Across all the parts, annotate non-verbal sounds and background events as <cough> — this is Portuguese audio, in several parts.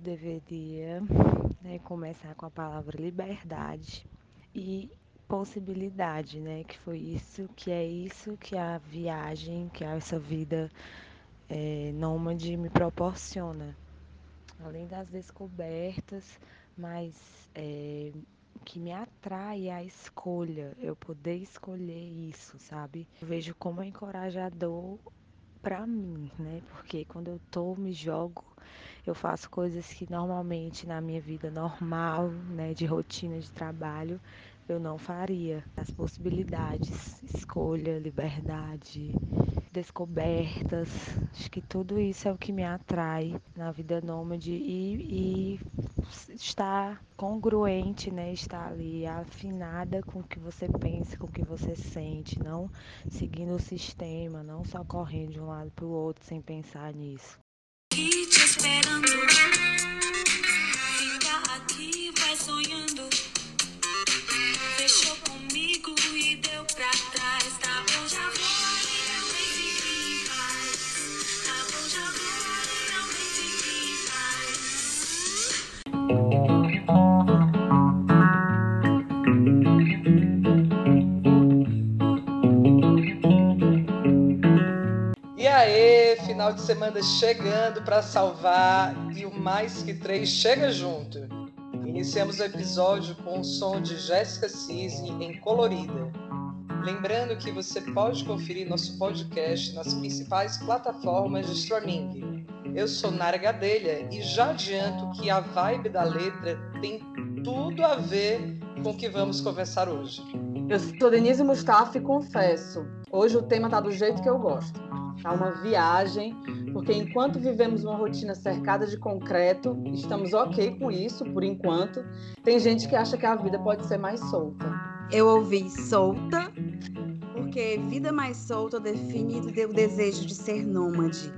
Deveria né, começar com a palavra liberdade e possibilidade, né? Que foi isso, que é isso que a viagem, que essa vida é, nômade me proporciona. Além das descobertas, mas é, que me atrai a escolha, eu poder escolher isso, sabe? Eu vejo como é encorajador para mim, né? Porque quando eu tô, me jogo, eu faço coisas que normalmente na minha vida normal, né, de rotina de trabalho, eu não faria. As possibilidades, escolha, liberdade, descobertas, acho que tudo isso é o que me atrai na vida nômade e, e estar congruente, né? Estar ali afinada com o que você pensa, com o que você sente, não seguindo o sistema, não só correndo de um lado para o outro sem pensar nisso. Esperando, final de semana chegando para salvar e o Mais Que Três chega junto. Iniciamos o episódio com o som de Jéssica Cisne em Colorida. Lembrando que você pode conferir nosso podcast nas principais plataformas de streaming. Eu sou Nara Gadelha e já adianto que a vibe da letra tem tudo a ver com o que vamos conversar hoje. Eu sou Denise Mustafa e confesso, hoje o tema tá do jeito que eu gosto a uma viagem, porque enquanto vivemos uma rotina cercada de concreto, estamos ok com isso por enquanto. Tem gente que acha que a vida pode ser mais solta. Eu ouvi solta, porque vida mais solta define o desejo de ser nômade.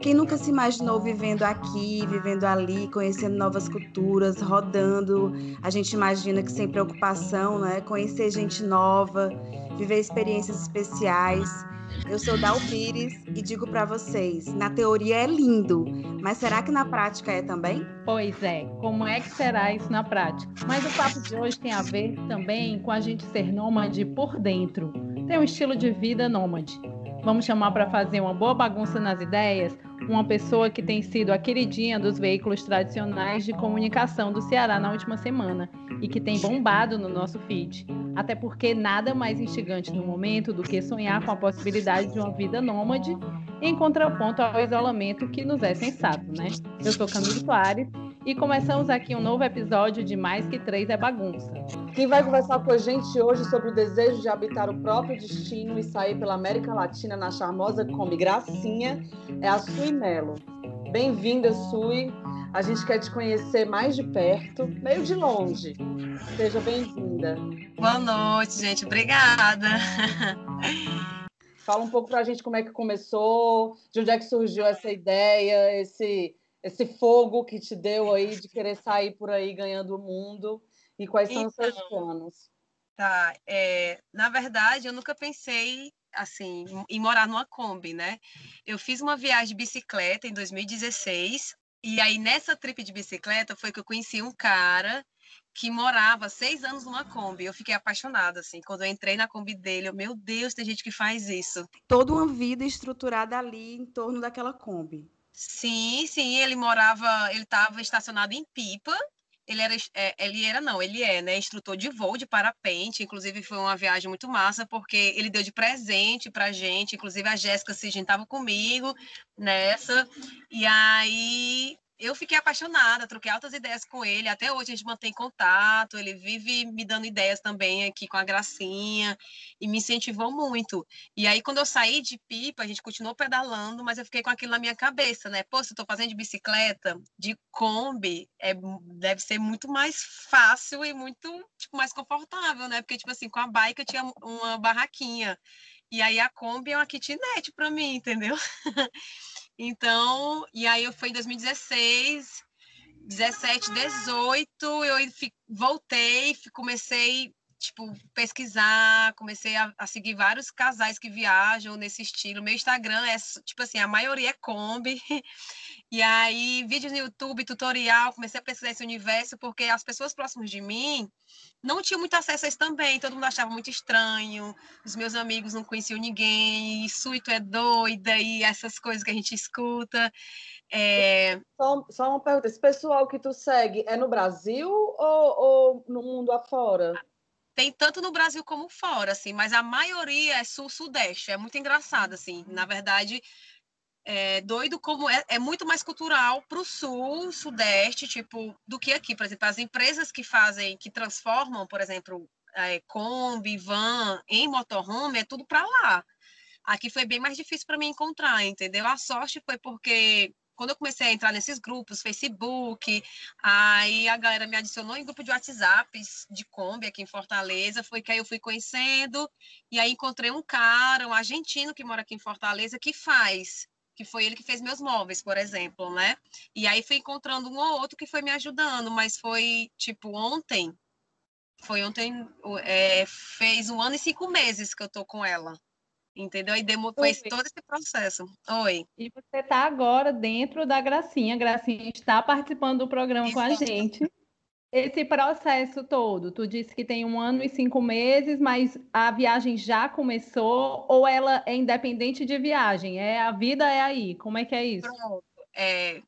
Quem nunca se imaginou vivendo aqui, vivendo ali, conhecendo novas culturas, rodando? A gente imagina que sem preocupação, né? Conhecer gente nova, viver experiências especiais. Eu sou Dal Pires e digo para vocês, na teoria é lindo, mas será que na prática é também? Pois é, como é que será isso na prática? Mas o papo de hoje tem a ver também com a gente ser nômade por dentro. Tem um estilo de vida nômade. Vamos chamar para fazer uma boa bagunça nas ideias uma pessoa que tem sido a queridinha dos veículos tradicionais de comunicação do Ceará na última semana e que tem bombado no nosso feed. Até porque nada mais instigante no momento do que sonhar com a possibilidade de uma vida nômade em contraponto ao isolamento que nos é sensato, né? Eu sou Camille Soares e começamos aqui um novo episódio de Mais Que Três é Bagunça. Quem vai conversar com a gente hoje sobre o desejo de habitar o próprio destino e sair pela América Latina na charmosa Kombi Gracinha é a Sui Melo. Bem-vinda, Sui. A gente quer te conhecer mais de perto, meio de longe. Seja bem-vinda. Boa noite, gente. Obrigada. Fala um pouco para a gente como é que começou, de onde é que surgiu essa ideia, esse esse fogo que te deu aí de querer sair por aí ganhando o mundo e quais são então, os seus então, planos? Tá, é, na verdade eu nunca pensei assim em morar numa Kombi, né? Eu fiz uma viagem de bicicleta em 2016 e aí nessa trip de bicicleta foi que eu conheci um cara que morava seis anos numa Kombi. Eu fiquei apaixonada, assim. Quando eu entrei na Kombi dele, eu, meu Deus, tem gente que faz isso. Toda uma vida estruturada ali em torno daquela Kombi. Sim, sim, ele morava, ele estava estacionado em Pipa. Ele era, é, ele era não, ele é, né, instrutor de voo de parapente. Inclusive foi uma viagem muito massa porque ele deu de presente pra gente. Inclusive a Jéssica Sigin estava comigo nessa. E aí eu fiquei apaixonada, troquei altas ideias com ele. Até hoje a gente mantém contato. Ele vive me dando ideias também aqui com a Gracinha e me incentivou muito. E aí, quando eu saí de pipa, a gente continuou pedalando, mas eu fiquei com aquilo na minha cabeça, né? Pô, se eu tô fazendo de bicicleta, de Kombi, é, deve ser muito mais fácil e muito tipo, mais confortável, né? Porque, tipo assim, com a bike eu tinha uma barraquinha. E aí a Kombi é uma kitnet para mim, entendeu? <laughs> Então, e aí eu fui em 2016, 17, 18, eu voltei, comecei tipo pesquisar, comecei a, a, seguir vários casais que viajam nesse estilo. Meu Instagram é tipo assim, a maioria é Kombi. <laughs> E aí, vídeos no YouTube, tutorial, comecei a pesquisar esse universo, porque as pessoas próximas de mim não tinham muito acesso a isso também. Todo mundo achava muito estranho, os meus amigos não conheciam ninguém, isso e tu é doida, e essas coisas que a gente escuta. É... Só, só, uma pergunta: esse pessoal que tu segue é no Brasil ou, ou no mundo afora? Tem tanto no Brasil como fora, assim, mas a maioria é sul-sudeste. É muito engraçado, assim. Na verdade, é doido como é, é muito mais cultural para o sul, sudeste, tipo, do que aqui. Por exemplo, as empresas que fazem, que transformam, por exemplo, é, Kombi, van em motorhome, é tudo para lá. Aqui foi bem mais difícil para mim encontrar, entendeu? A sorte foi porque quando eu comecei a entrar nesses grupos, Facebook, aí a galera me adicionou em grupo de WhatsApp de Kombi aqui em Fortaleza, foi que aí eu fui conhecendo, e aí encontrei um cara, um argentino que mora aqui em Fortaleza, que faz, que foi ele que fez meus móveis, por exemplo, né? E aí fui encontrando um ou outro que foi me ajudando, mas foi, tipo, ontem, foi ontem, é, fez um ano e cinco meses que eu tô com ela. Entendeu? E demo, foi todo esse processo. Oi. E você está agora dentro da Gracinha. A Gracinha está participando do programa Isso. com a gente. Esse processo todo, tu disse que tem um ano e cinco meses, mas a viagem já começou ou ela é independente de viagem? É a vida é aí? Como é que é isso? Pronto. É,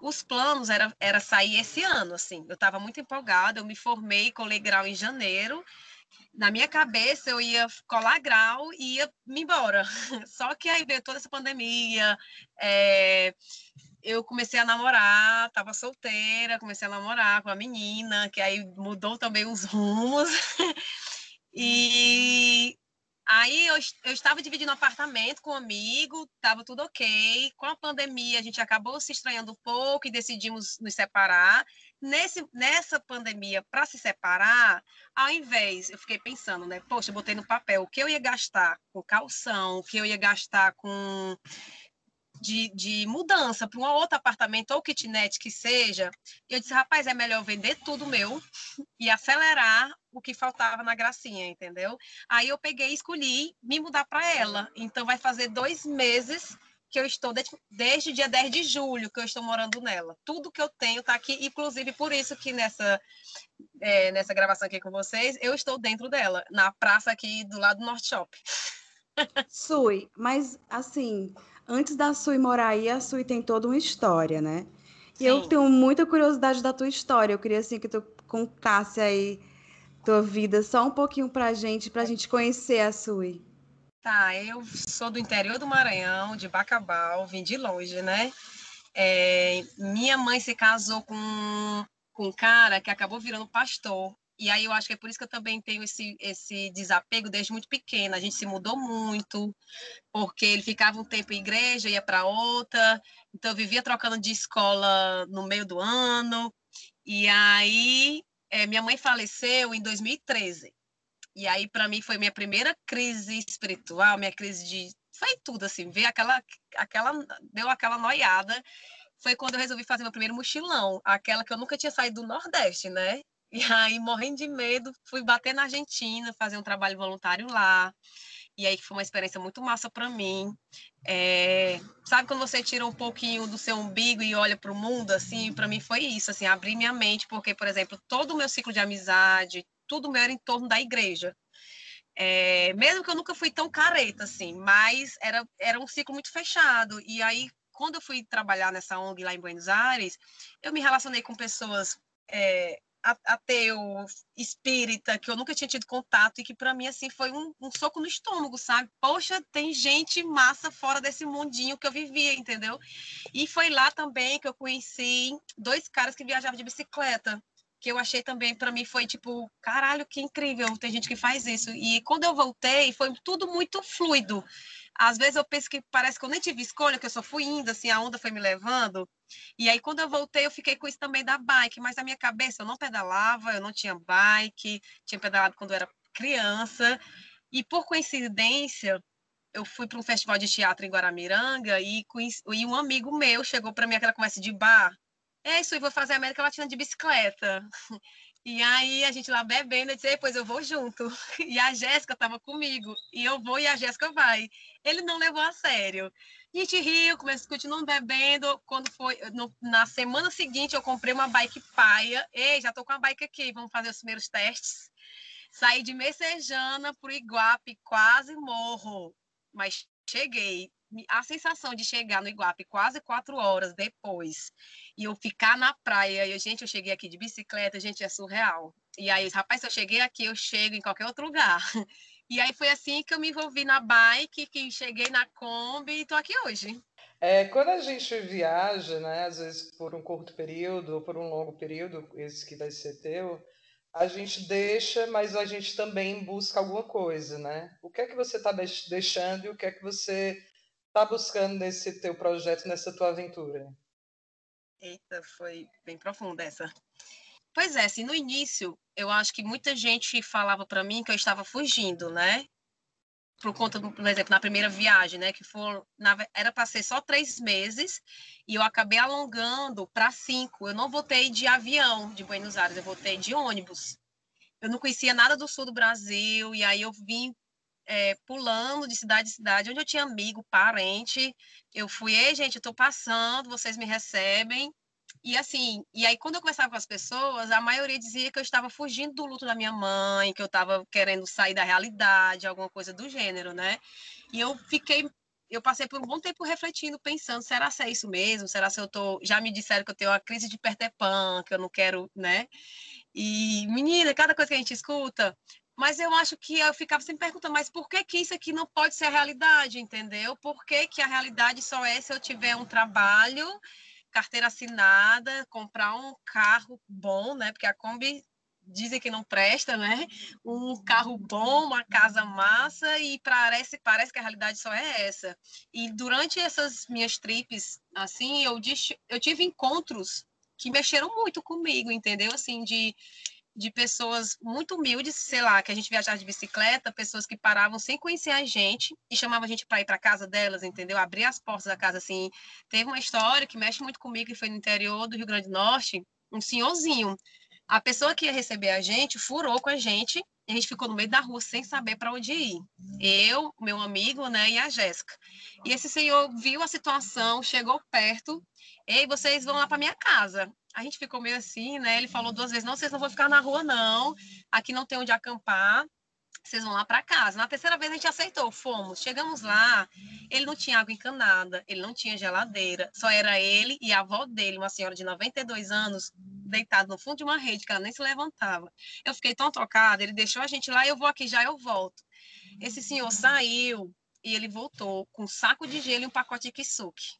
os planos era, era sair esse ano, assim. Eu estava muito empolgada. Eu me formei com grau em janeiro na minha cabeça eu ia colar grau e ia me embora. <laughs> Só que aí veio toda essa pandemia, é, eu comecei a namorar, estava solteira, comecei a namorar com a menina, que aí mudou também os rumos. <laughs> e aí eu, eu estava dividindo apartamento com um amigo, estava tudo ok. Com a pandemia, a gente acabou se estranhando um pouco e decidimos nos separar. Nesse, nessa pandemia, para se separar, ao invés, eu fiquei pensando, né? Poxa, eu botei no papel o que eu ia gastar com calção, o que eu ia gastar com de, de mudança para um outro apartamento ou kitnet que seja, eu disse, rapaz, é melhor vender tudo meu e acelerar o que faltava na gracinha, entendeu? Aí eu peguei e escolhi me mudar para ela. Então vai fazer dois meses que eu estou desde, desde dia 10 de julho que eu estou morando nela. Tudo que eu tenho está aqui, inclusive por isso que nessa, é, nessa gravação aqui com vocês, eu estou dentro dela, na praça aqui do lado do Norte Shop. <laughs> Sui, mas assim, antes da Sui morar aí, a Sui tem toda uma história, né? E Sim. eu tenho muita curiosidade da tua história. Eu queria assim que tu contasse aí tua vida só um pouquinho pra gente, pra gente conhecer a Sui. Tá, eu sou do interior do Maranhão, de Bacabal, vim de longe, né? É, minha mãe se casou com, com um cara que acabou virando pastor. E aí eu acho que é por isso que eu também tenho esse, esse desapego desde muito pequena. A gente se mudou muito, porque ele ficava um tempo em igreja, ia para outra. Então eu vivia trocando de escola no meio do ano. E aí é, minha mãe faleceu em 2013. E aí, para mim, foi minha primeira crise espiritual, minha crise de. Foi tudo, assim, ver aquela. aquela deu aquela noiada. Foi quando eu resolvi fazer meu primeiro mochilão, aquela que eu nunca tinha saído do Nordeste, né? E aí, morrendo de medo, fui bater na Argentina, fazer um trabalho voluntário lá. E aí foi uma experiência muito massa para mim. É, sabe quando você tira um pouquinho do seu umbigo e olha para o mundo, assim, para mim foi isso, assim, abrir minha mente, porque, por exemplo, todo o meu ciclo de amizade, tudo meu era em torno da igreja. É, mesmo que eu nunca fui tão careta, assim, mas era, era um ciclo muito fechado. E aí, quando eu fui trabalhar nessa ONG lá em Buenos Aires, eu me relacionei com pessoas é, ateu, espírita, que eu nunca tinha tido contato e que para mim assim foi um, um, soco no estômago, sabe? Poxa, tem gente massa fora desse mundinho que eu vivia, entendeu? E foi lá também que eu conheci dois caras que viajavam de bicicleta que eu achei também, para mim, foi tipo, caralho, que incrível, tem gente que faz isso. E quando eu voltei, foi tudo muito fluido. Às vezes eu penso que parece que eu nem tive escolha, que eu só fui indo, assim, a onda foi me levando. E aí, quando eu voltei, eu fiquei com isso também da bike, mas na minha cabeça eu não pedalava, eu não tinha bike, tinha pedalado quando eu era criança. E por coincidência, eu fui para um festival de teatro em Guaramiranga e, e um amigo meu chegou para mim aquela conversa de bar é isso, eu vou fazer a América Latina de bicicleta. E aí a gente lá bebendo, eu disse, depois eu vou junto. <laughs> E a Jéssica estava comigo, e eu vou e a Jéssica vai. Ele não levou a sério. A gente riu, começou, continuando bebendo. Quando foi no, na semana seguinte, eu comprei uma bike paia. Ei, já tô com a bike aqui, vamos fazer os primeiros testes. Saí de Messejana para o Iguape, quase morro, mas cheguei a sensação de chegar no Iguape quase quatro horas depois e eu ficar na praia, e gente, eu cheguei aqui de bicicleta, gente, é surreal. E aí, rapaz, se eu cheguei aqui, eu chego em qualquer outro lugar. <laughs> E aí foi assim que eu me envolvi na bike, que cheguei na Kombi e estou aqui hoje. É, quando a gente viaja, né, às vezes por um curto período ou por um longo período, esse que vai ser teu, a gente deixa, mas a gente também busca alguma coisa, né? O que é que você está deixando e o que é que você está buscando nesse teu projeto, nessa tua aventura? Eita, foi bem profunda essa. Pois é, assim, no início, eu acho que muita gente falava para mim que eu estava fugindo, né? Por conta, do, por exemplo, na primeira viagem, né? Que for, na, era para ser só três meses e eu acabei alongando para cinco. Eu não voltei de avião de Buenos Aires, eu voltei de ônibus. Eu não conhecia nada do sul do Brasil e aí eu vim é, pulando de cidade em cidade, onde eu tinha amigo, parente. Eu fui, ei, gente, eu tô passando, vocês me recebem. E assim, e aí quando eu conversava com as pessoas, a maioria dizia que eu estava fugindo do luto da minha mãe, que eu estava querendo sair da realidade, alguma coisa do gênero, né? E eu fiquei eu passei por um bom tempo refletindo, pensando, será se é isso mesmo? Será se eu tô, já me disseram que eu tenho uma crise de Peter Pan, que eu não quero, né? E menina, cada coisa que a gente escuta, mas eu acho que eu ficava sempre perguntando, mas por que, que isso aqui não pode ser a realidade, entendeu? Por que, que a realidade só é se eu tiver um trabalho, carteira assinada, comprar um carro bom, né? Porque a Kombi dizem que não presta, né? Um carro bom, uma casa massa e parece, parece que a realidade só é essa. E durante essas minhas trips, assim, eu, eu tive encontros que mexeram muito comigo, entendeu? Assim, de de pessoas muito humildes, sei lá, que a gente viajava de bicicleta, pessoas que paravam sem conhecer a gente e chamavam a gente para ir para casa delas, entendeu? Abrir as portas da casa assim. Teve uma história que mexe muito comigo, que foi no interior do Rio Grande do Norte, um senhorzinho. A pessoa que ia receber a gente furou com a gente e a gente ficou no meio da rua sem saber para onde ir. Eu, meu amigo, né, e a Jéssica. E esse senhor viu a situação, chegou perto, ei, vocês vão lá para minha casa. A gente ficou meio assim, né? Ele falou duas vezes: não, vocês não vão ficar na rua, não. Aqui não tem onde acampar. Vocês vão lá para casa. Na terceira vez a gente aceitou, fomos. Chegamos lá, ele não tinha água encanada, ele não tinha geladeira, só era ele e a avó dele, uma senhora de 92 anos, deitada no fundo de uma rede, que ela nem se levantava. Eu fiquei tão tocada, ele deixou a gente lá, eu vou aqui já, eu volto. Esse senhor saiu e ele voltou com um saco de gelo e um pacote de kisuke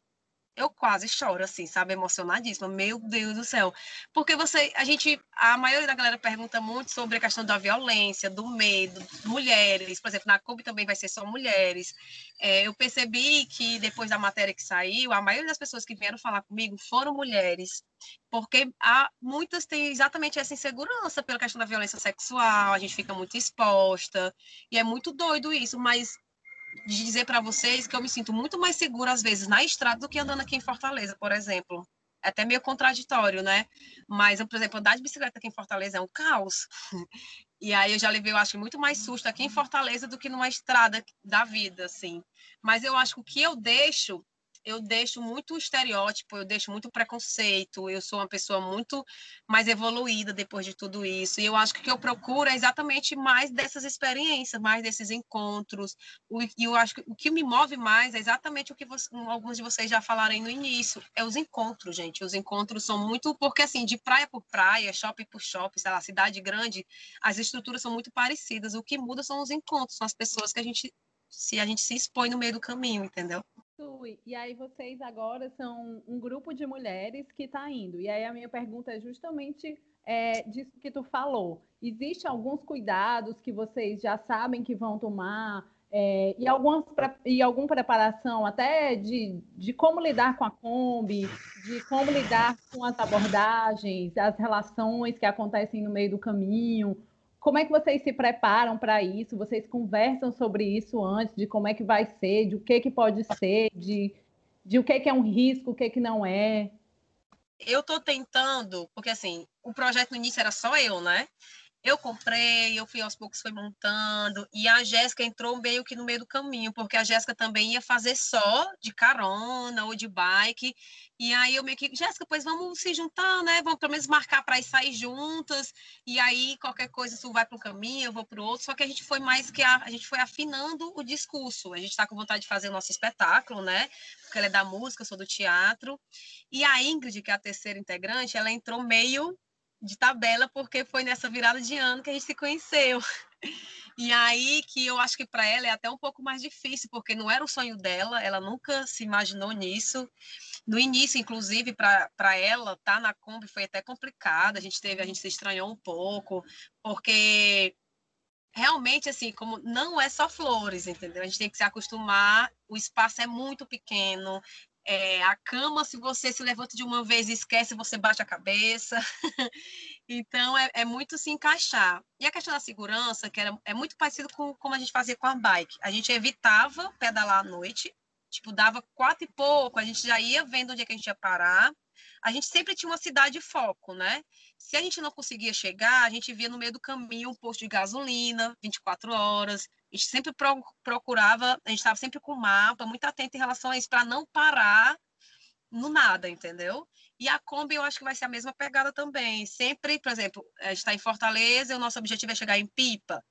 eu quase choro, assim, sabe, emocionadíssima. Meu Deus do céu. Porque você, a gente, a maioria da galera pergunta muito sobre a questão da violência, do medo, mulheres. Por exemplo, na CUB também vai ser só mulheres. É, eu percebi que depois da matéria que saiu, a maioria das pessoas que vieram falar comigo foram mulheres. Porque há, muitas têm exatamente essa insegurança pela questão da violência sexual, a gente fica muito exposta, e é muito doido isso, mas de dizer para vocês que eu me sinto muito mais segura, às vezes, na estrada do que andando aqui em Fortaleza, por exemplo. É até meio contraditório, né? Mas, por exemplo, andar de bicicleta aqui em Fortaleza é um caos. <laughs> E aí eu já levei, eu acho, muito mais susto aqui em Fortaleza do que numa estrada da vida, assim. Mas eu acho que o que eu deixo eu deixo muito estereótipo, eu deixo muito preconceito, eu sou uma pessoa muito mais evoluída depois de tudo isso. E eu acho que o que eu procuro é exatamente mais dessas experiências, mais desses encontros. E eu acho que o que me move mais é exatamente o que você, alguns de vocês já falaram no início, é os encontros, gente. Os encontros são muito, porque assim, de praia por praia, shopping por shopping, sei lá, cidade grande, as estruturas são muito parecidas. O que muda são os encontros, são as pessoas que a gente se a gente se expõe no meio do caminho, entendeu? E aí vocês agora são um grupo de mulheres que está indo. E aí a minha pergunta é justamente é, disso que tu falou. Existem alguns cuidados que vocês já sabem que vão tomar é, e, algumas, e alguma preparação até de, de como lidar com a Kombi, de como lidar com as abordagens, as relações que acontecem no meio do caminho, como é que vocês se preparam para isso? Vocês conversam sobre isso antes, de como é que vai ser, de o que, que pode ser, de, de o que, que é um risco, o que, que não é? eu tô tentando, porque assim, o projeto no início era só eu, né? Eu comprei, eu fui aos poucos foi montando, e a Jéssica entrou meio que no meio do caminho, porque a Jéssica também ia fazer só de carona ou de bike, e aí eu meio que, Jéssica, pois vamos se juntar, né? Vamos pelo menos marcar para ir sair juntas, e aí qualquer coisa tu vai para um caminho, eu vou para o outro, só que a gente foi mais que a, a gente foi afinando o discurso, a gente está com vontade de fazer o nosso espetáculo, né? Porque ela é da música, eu sou do teatro, e a Ingrid, que é a terceira integrante, ela entrou meio de tabela, porque foi nessa virada de ano que a gente se conheceu. E aí que eu acho que para ela é até um pouco mais difícil, porque não era o sonho dela, ela nunca se imaginou nisso. No início, inclusive, para ela, tá na Kombi foi até complicado, a gente teve, a gente se estranhou um pouco, porque realmente, assim, como não é só flores, entendeu? A gente tem que se acostumar, o espaço é muito pequeno, é, a cama, se você se levanta de uma vez e esquece, você bate a cabeça. <laughs> então, é, é, muito se encaixar. E a questão da segurança, que era, é muito parecido com como a gente fazia com a bike. A gente evitava pedalar à noite, tipo, dava quatro e pouco, a gente já ia vendo onde é que a gente ia parar. A gente sempre tinha uma cidade de foco, né? Se a gente não conseguia chegar, a gente via no meio do caminho um posto de gasolina, 24 horas. A gente sempre procurava, a gente estava sempre com o mapa, muito atento em relação a isso, para não parar no nada, entendeu? E a Kombi eu acho que vai ser a mesma pegada também. Sempre, por exemplo, a gente está em Fortaleza e o nosso objetivo é chegar em Pipa.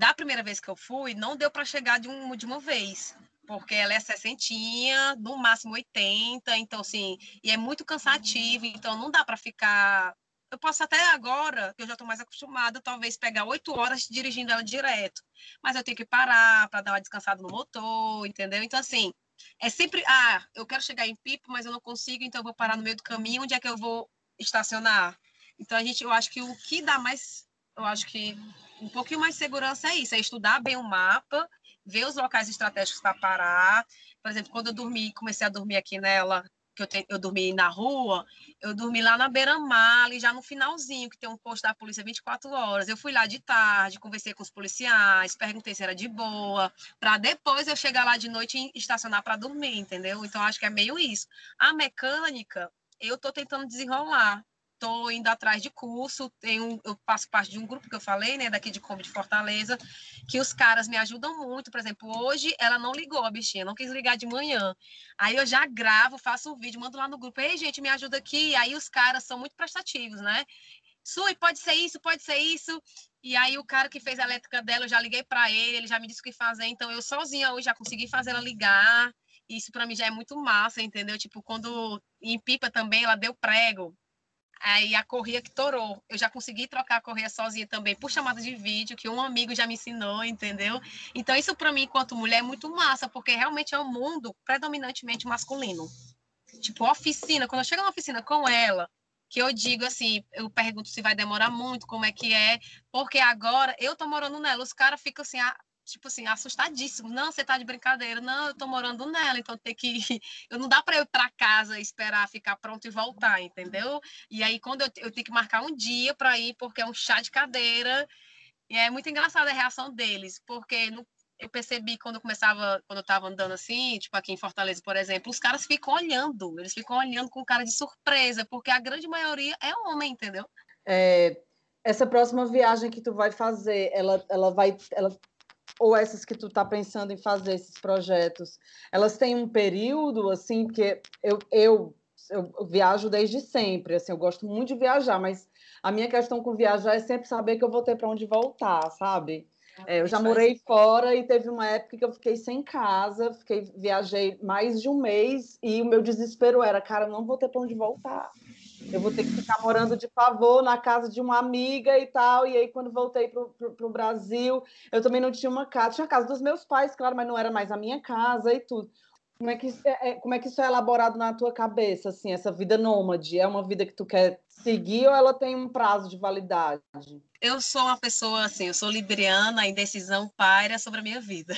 Da primeira vez que eu fui, não deu para chegar de, um, de uma vez, porque ela é 60, no máximo 80, então assim, e é muito cansativo, então não dá para ficar eu posso até agora, que eu já estou mais acostumada, talvez pegar oito horas dirigindo ela direto. Mas eu tenho que parar para dar uma descansada no motor, entendeu? Então, assim, é sempre, ah, eu quero chegar em Pipa, mas eu não consigo, então eu vou parar no meio do caminho, onde é que eu vou estacionar? Então, a gente, eu acho que o que dá mais, eu acho que um pouquinho mais de segurança é isso, é estudar bem o mapa, ver os locais estratégicos para parar. Por exemplo, quando eu dormi, comecei a dormir aqui nela, que eu, te, eu dormi na rua, eu dormi lá na beira-mar, ali já no finalzinho, que tem um posto da polícia 24 horas. Eu fui lá de tarde, conversei com os policiais, perguntei se era de boa, para depois eu chegar lá de noite e estacionar para dormir, entendeu? Então, acho que é meio isso. A mecânica, eu estou tentando desenrolar estou indo atrás de curso, tenho, eu faço parte de um grupo que eu falei, né, daqui de Kombi de Fortaleza, que os caras me ajudam muito. Por exemplo, hoje ela não ligou, a bichinha, não quis ligar de manhã. Aí eu já gravo, faço um vídeo, mando lá no grupo, ei, gente, me ajuda aqui. Aí os caras são muito prestativos, né? Sui, pode ser isso, pode ser isso. E aí o cara que fez a elétrica dela, eu já liguei para ele, ele já me disse o que fazer, então eu sozinha hoje já consegui fazer ela ligar. Isso para mim já é muito massa, entendeu? Tipo, quando em Pipa também ela deu prego, Aí a correia que torou. Eu já consegui trocar a correia sozinha também por chamada de vídeo, que um amigo já me ensinou, entendeu? Então, isso para mim, enquanto mulher, é muito massa, porque realmente é um mundo predominantemente masculino. Tipo, oficina, quando eu chego na oficina com ela, que eu digo assim, eu pergunto se vai demorar muito, como é que é, porque agora eu tô morando nela, os caras ficam assim, ah, tipo assim, assustadíssimo. Não, você tá de brincadeira. Não, eu tô morando nela, então tem que. <laughs> Eu não dá para eu ir para casa, esperar ficar pronto e voltar, entendeu? E aí, quando eu, eu tenho que marcar um dia para ir, porque é um chá de cadeira. E é muito engraçada a reação deles, porque no, eu percebi quando eu começava, quando eu tava andando assim, tipo aqui em Fortaleza, por exemplo, os caras ficam olhando, eles ficam olhando com cara de surpresa, porque a grande maioria é homem, entendeu? É, essa próxima viagem que tu vai fazer, ela, ela vai, ela ou essas que tu está pensando em fazer esses projetos, elas têm um período assim que eu, eu, eu viajo desde sempre, assim, eu gosto muito de viajar, mas a minha questão com viajar é sempre saber que eu vou ter para onde voltar, sabe? É, eu já morei fora e teve uma época que eu fiquei sem casa, fiquei viajei mais de um mês e o meu desespero era, cara, não vou ter para onde voltar eu vou ter que ficar morando de favor na casa de uma amiga e tal. E aí, quando voltei para o Brasil, eu também não tinha uma casa. Tinha a casa dos meus pais, claro, mas não era mais a minha casa e tudo. Como é, que, é, é, como é que isso é elaborado na tua cabeça, assim, essa vida nômade? É uma vida que tu quer seguir ou ela tem um prazo de validade? Eu sou uma pessoa, assim, eu sou libriana, a indecisão paira sobre a minha vida.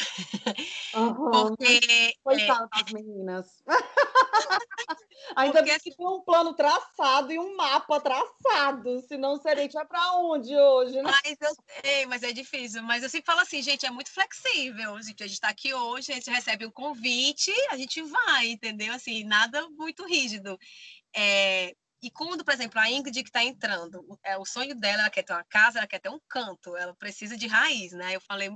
Uhum. Porque... Coitada é... das meninas. <laughs> Ainda bem que tem um plano traçado e um mapa traçado, senão seria vai para onde hoje, né? Mas eu sei, mas é difícil. Mas eu sempre falo assim, gente, é muito flexível. A gente está aqui hoje, a gente recebe um convite, a gente vai, entendeu? Assim, nada muito rígido. É, e quando, por exemplo, a Ingrid que está entrando, é o sonho dela, ela quer ter uma casa, ela quer ter um canto, ela precisa de raiz, né? Eu falei,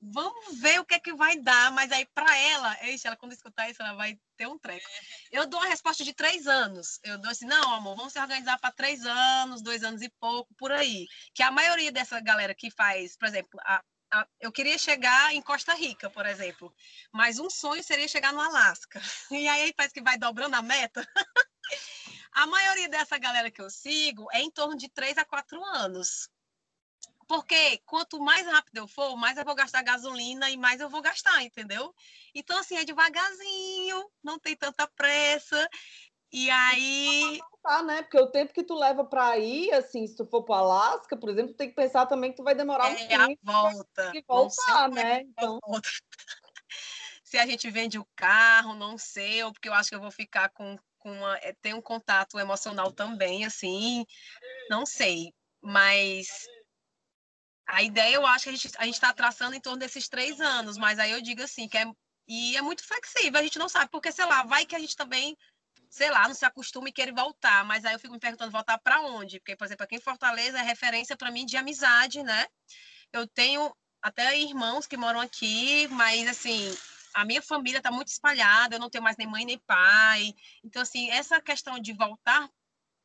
vamos ver o que é que vai dar, mas aí para ela, eixe, ela quando escutar isso, ela vai ter um treco. Eu dou uma resposta de três anos. Eu dou assim, não, amor, vamos se organizar para três anos, dois anos e pouco, por aí. Que a maioria dessa galera que faz, por exemplo, a, a, eu queria chegar em Costa Rica, por exemplo, mas um sonho seria chegar no Alasca. <laughs> E aí parece que vai dobrando a meta. <laughs> a maioria dessa galera que eu sigo é em torno de três a quatro anos. Porque quanto mais rápido eu for, mais eu vou gastar gasolina e mais eu vou gastar, entendeu? Então, assim, é devagarzinho, não tem tanta pressa. E aí. Tá, né? Porque o tempo que tu leva para ir, assim, se tu for para o Alasca, por exemplo, tem que pensar também que tu vai demorar um é, tempo. a volta. Que voltar, né? Então. Se a gente vende o carro, não sei, ou porque eu acho que eu vou ficar com, com uma. É, tem um contato emocional também, assim, não sei. Mas a ideia, eu acho que a gente a está traçando em torno desses três anos, mas aí eu digo assim, que é, e é muito flexível, a gente não sabe, porque, sei lá, vai que a gente também, sei lá, não se acostuma e querer voltar, mas aí eu fico me perguntando, voltar para onde? Porque, por exemplo, aqui em Fortaleza é referência para mim de amizade, né? Eu tenho até irmãos que moram aqui, mas, assim, a minha família está muito espalhada, eu não tenho mais nem mãe nem pai. Então, assim, essa questão de voltar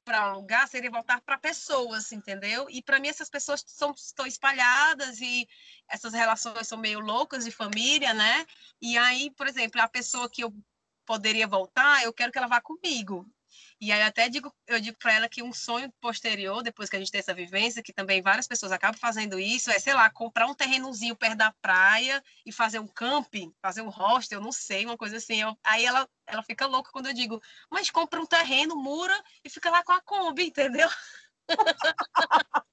para um lugar seria voltar para pessoas, entendeu? E para mim essas pessoas são, estão espalhadas e essas relações são meio loucas de família, né? E aí, por exemplo, a pessoa que eu poderia voltar, eu quero que ela vá comigo. E aí até digo, eu digo para ela que um sonho posterior, depois que a gente tem essa vivência, que também várias pessoas acabam fazendo isso, é, sei lá, comprar um terrenozinho perto da praia e fazer um camping, fazer um hostel, não sei, uma coisa assim. Eu, aí ela, ela fica louca quando eu digo, mas compra um terreno, mura e fica lá com a Kombi, entendeu?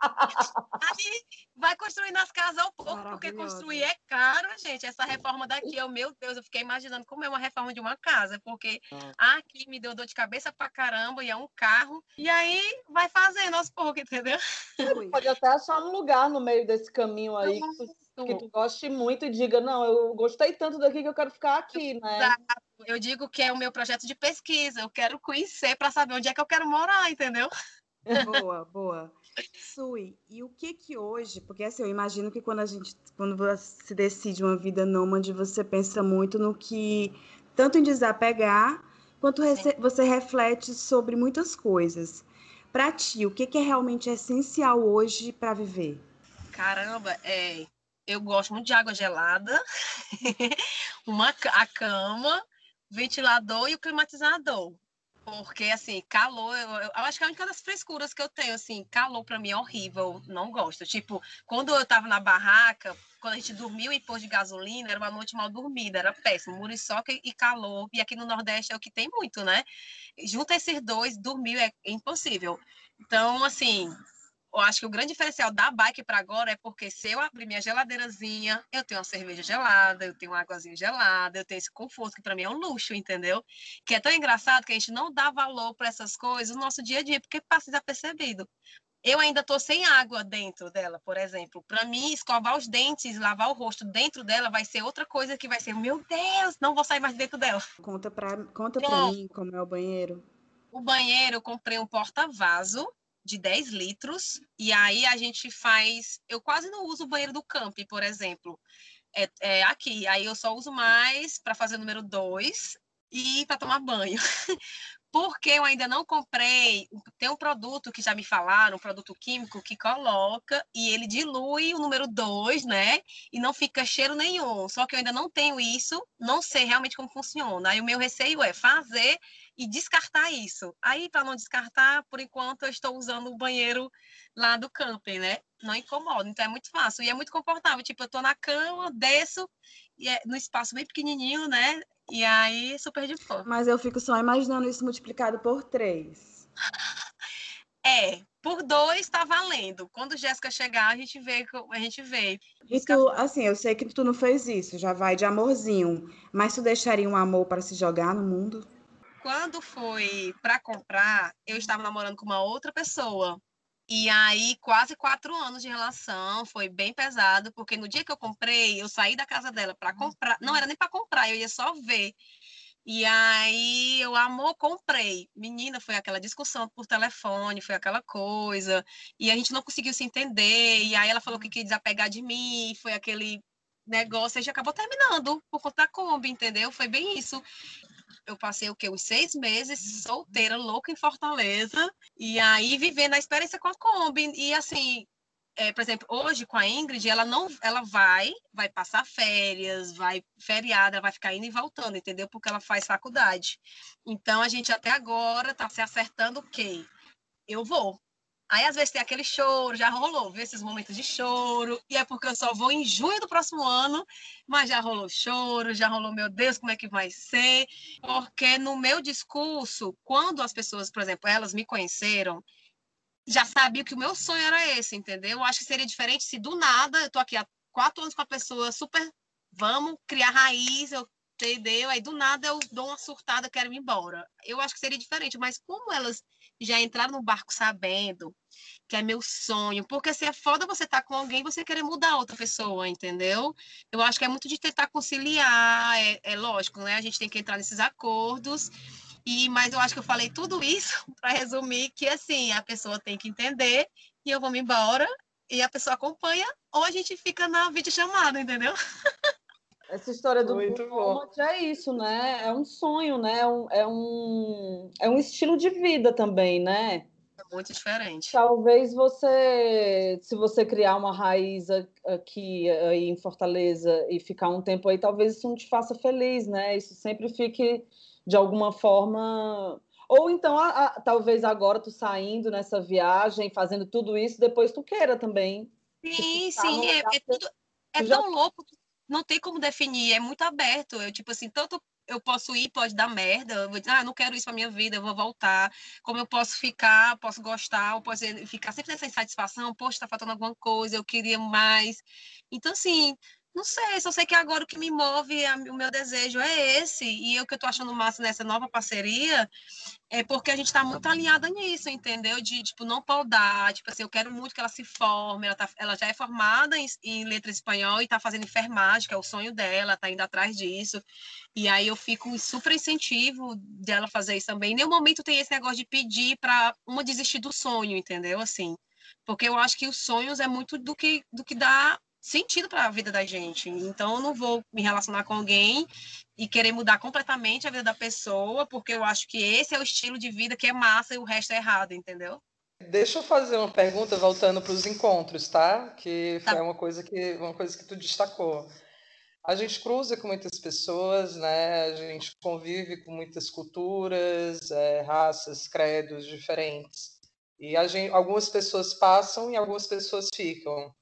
Aí vai construindo as casas ao pouco, porque construir é caro, gente. Essa reforma daqui, eu, meu Deus, eu fiquei imaginando como é uma reforma de uma casa, porque ah. aqui me deu dor de cabeça pra caramba, e é um carro, e aí vai fazendo aos poucos, entendeu? Pode até achar um lugar no meio desse caminho aí que tu, que tu goste muito e diga, não, eu gostei tanto daqui que eu quero ficar aqui, né? Exato. Eu digo que é o meu projeto de pesquisa, eu quero conhecer para saber onde é que eu quero morar, entendeu? Boa, boa. Sui, e o que que hoje, porque assim, eu imagino que quando a gente, quando você se decide uma vida nômade, você pensa muito no que, tanto em desapegar, quanto você reflete sobre muitas coisas. Para ti, o que que é realmente essencial hoje para viver? Caramba, é, eu gosto muito de água gelada, <laughs> uma, a cama, ventilador e o climatizador. Porque, assim, calor, eu, eu, acho que é a única das frescuras que eu tenho, assim, calor para mim é horrível, não gosto. Tipo, quando eu tava na barraca, quando a gente dormiu em pôr de gasolina, era uma noite mal dormida, era péssimo, muriçoca e calor. E aqui no Nordeste é o que tem muito, né? Junta esses dois, dormir é impossível. Então, assim, eu acho que o grande diferencial da bike para agora é porque se eu abrir minha geladeirazinha, eu tenho uma cerveja gelada, eu tenho uma águazinha gelada, eu tenho esse conforto que para mim é um luxo, entendeu? Que é tão engraçado que a gente não dá valor para essas coisas no nosso dia a dia, porque passa desapercebido. Eu ainda estou sem água dentro dela, por exemplo. Para mim, escovar os dentes, lavar o rosto dentro dela vai ser outra coisa que vai ser, meu Deus, não vou sair mais dentro dela. Conta para conta pra mim como é o banheiro. O banheiro, eu comprei um porta-vaso de 10 litros, e aí a gente faz. Eu quase não uso o banheiro do camping, por exemplo. É, é aqui, aí eu só uso mais para fazer o número 2 e para tomar banho. <laughs> Porque eu ainda não comprei. Tem um produto que já me falaram, um produto químico que coloca e ele dilui o número 2, né? E não fica cheiro nenhum. Só que eu ainda não tenho isso, não sei realmente como funciona. Aí o meu receio é fazer e descartar isso. Aí, para não descartar, por enquanto, eu estou usando o banheiro lá do camping, né? Não incomoda, então é muito fácil. E é muito confortável. Tipo, eu estou na cama, desço, e é no espaço bem pequenininho, né? E aí, super de boa. Mas eu fico só imaginando isso multiplicado por três. É, por dois está valendo. Quando Jéssica chegar, a gente vê, a gente vê. E tu, assim, eu sei que tu não fez isso, já vai de amorzinho, mas tu deixaria um amor para se jogar no mundo? Quando foi para comprar, eu estava namorando com uma outra pessoa. E aí, quase quatro anos de relação, foi bem pesado, porque no dia que eu comprei, eu saí da casa dela para comprar, não era nem para comprar, eu ia só ver. E aí eu, amor, comprei. Menina, foi aquela discussão por telefone, foi aquela coisa. E a gente não conseguiu se entender. E aí ela falou que queria desapegar de mim, foi aquele negócio, a gente acabou terminando por conta da Kombi, entendeu? Foi bem isso. Eu passei o quê? Uns seis meses solteira, louca em Fortaleza, e aí vivendo a experiência com a Kombi. E assim, é, por exemplo, hoje com a Ingrid, ela não, ela vai, vai passar férias, vai feriada, vai ficar indo e voltando, entendeu? Porque ela faz faculdade. Então a gente até agora está se acertando o quê? Eu vou, Aí, às vezes, tem aquele choro, já rolou, viu? Esses momentos de choro. E é porque eu só vou em junho do próximo ano, mas já rolou choro, já rolou, meu Deus, como é que vai ser? Porque no meu discurso, quando as pessoas, por exemplo, elas me conheceram, já sabiam que o meu sonho era esse, entendeu? Eu acho que seria diferente se do nada, eu tô aqui há quatro anos com a pessoa super, vamos criar raiz, eu entendeu? Aí do nada eu dou uma surtada, quero ir embora. Eu acho que seria diferente, mas como elas já entraram no barco sabendo que é meu sonho, porque se é foda você estar tá com alguém, você querer mudar outra pessoa, entendeu? Eu acho que é muito de tentar conciliar, é, é lógico, né? A gente tem que entrar nesses acordos. E, mas eu acho que eu falei tudo isso <laughs> para resumir que assim a pessoa tem que entender e eu vou me embora e a pessoa acompanha ou a gente fica na videochamada, entendeu? <laughs> Essa história do Muito é isso, né? É um sonho, né? É um, é, um, é um estilo de vida também, né? É muito diferente. Talvez você, se você criar uma raiz aqui aí em Fortaleza e ficar um tempo aí, talvez isso não te faça feliz, né? Isso sempre fique de alguma forma. Ou então, a, a, talvez agora tu saindo nessa viagem, fazendo tudo isso, depois tu queira também. Sim, sim, é, é, tudo, é tão louco não tem como definir, é muito aberto. Eu, tipo assim, tanto eu posso ir, pode dar merda, eu vou dizer, ah, não quero isso pra minha vida, eu vou voltar. Como eu posso ficar, posso gostar, eu posso ficar sempre nessa insatisfação, poxa, tá faltando alguma coisa, eu queria mais. Então, assim, não sei, só sei que agora o que me move, o meu desejo é esse. E o que eu tô achando massa nessa nova parceria é porque a gente tá muito alinhada nisso, entendeu? De, tipo, não podar. Tipo assim, eu quero muito que ela se forme. Ela, tá, ela já é formada em, em letras espanhol e tá fazendo enfermagem, que é o sonho dela, tá indo atrás disso. E aí eu fico super incentivo dela fazer isso também. Em nenhum momento tem esse negócio de pedir para uma desistir do sonho, entendeu? Assim. Porque eu acho que os sonhos é muito do que, do que dá sentido para a vida da gente. Então, eu não vou me relacionar com alguém e querer mudar completamente a vida da pessoa, porque eu acho que esse é o estilo de vida que é massa e o resto é errado, entendeu? Deixa eu fazer uma pergunta voltando para os encontros, tá? Que tá. foi uma coisa que uma coisa que tu destacou. A gente cruza com muitas pessoas, né? A gente convive com muitas culturas, é, raças, credos diferentes. E gente, algumas pessoas passam e algumas pessoas ficam.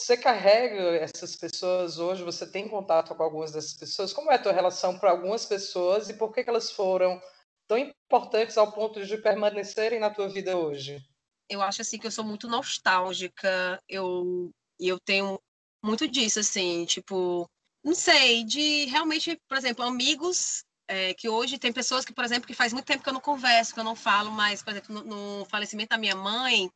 Você carrega essas pessoas hoje? Você tem contato com algumas dessas pessoas? Como é a tua relação para algumas pessoas e por que, que elas foram tão importantes ao ponto de permanecerem na tua vida hoje? Eu acho assim que eu sou muito nostálgica. Eu eu tenho muito disso assim, tipo, não sei, de realmente, por exemplo, amigos é, que hoje tem pessoas que, por exemplo, que faz muito tempo que eu não converso, que eu não falo mais, por exemplo, no, no falecimento da minha mãe,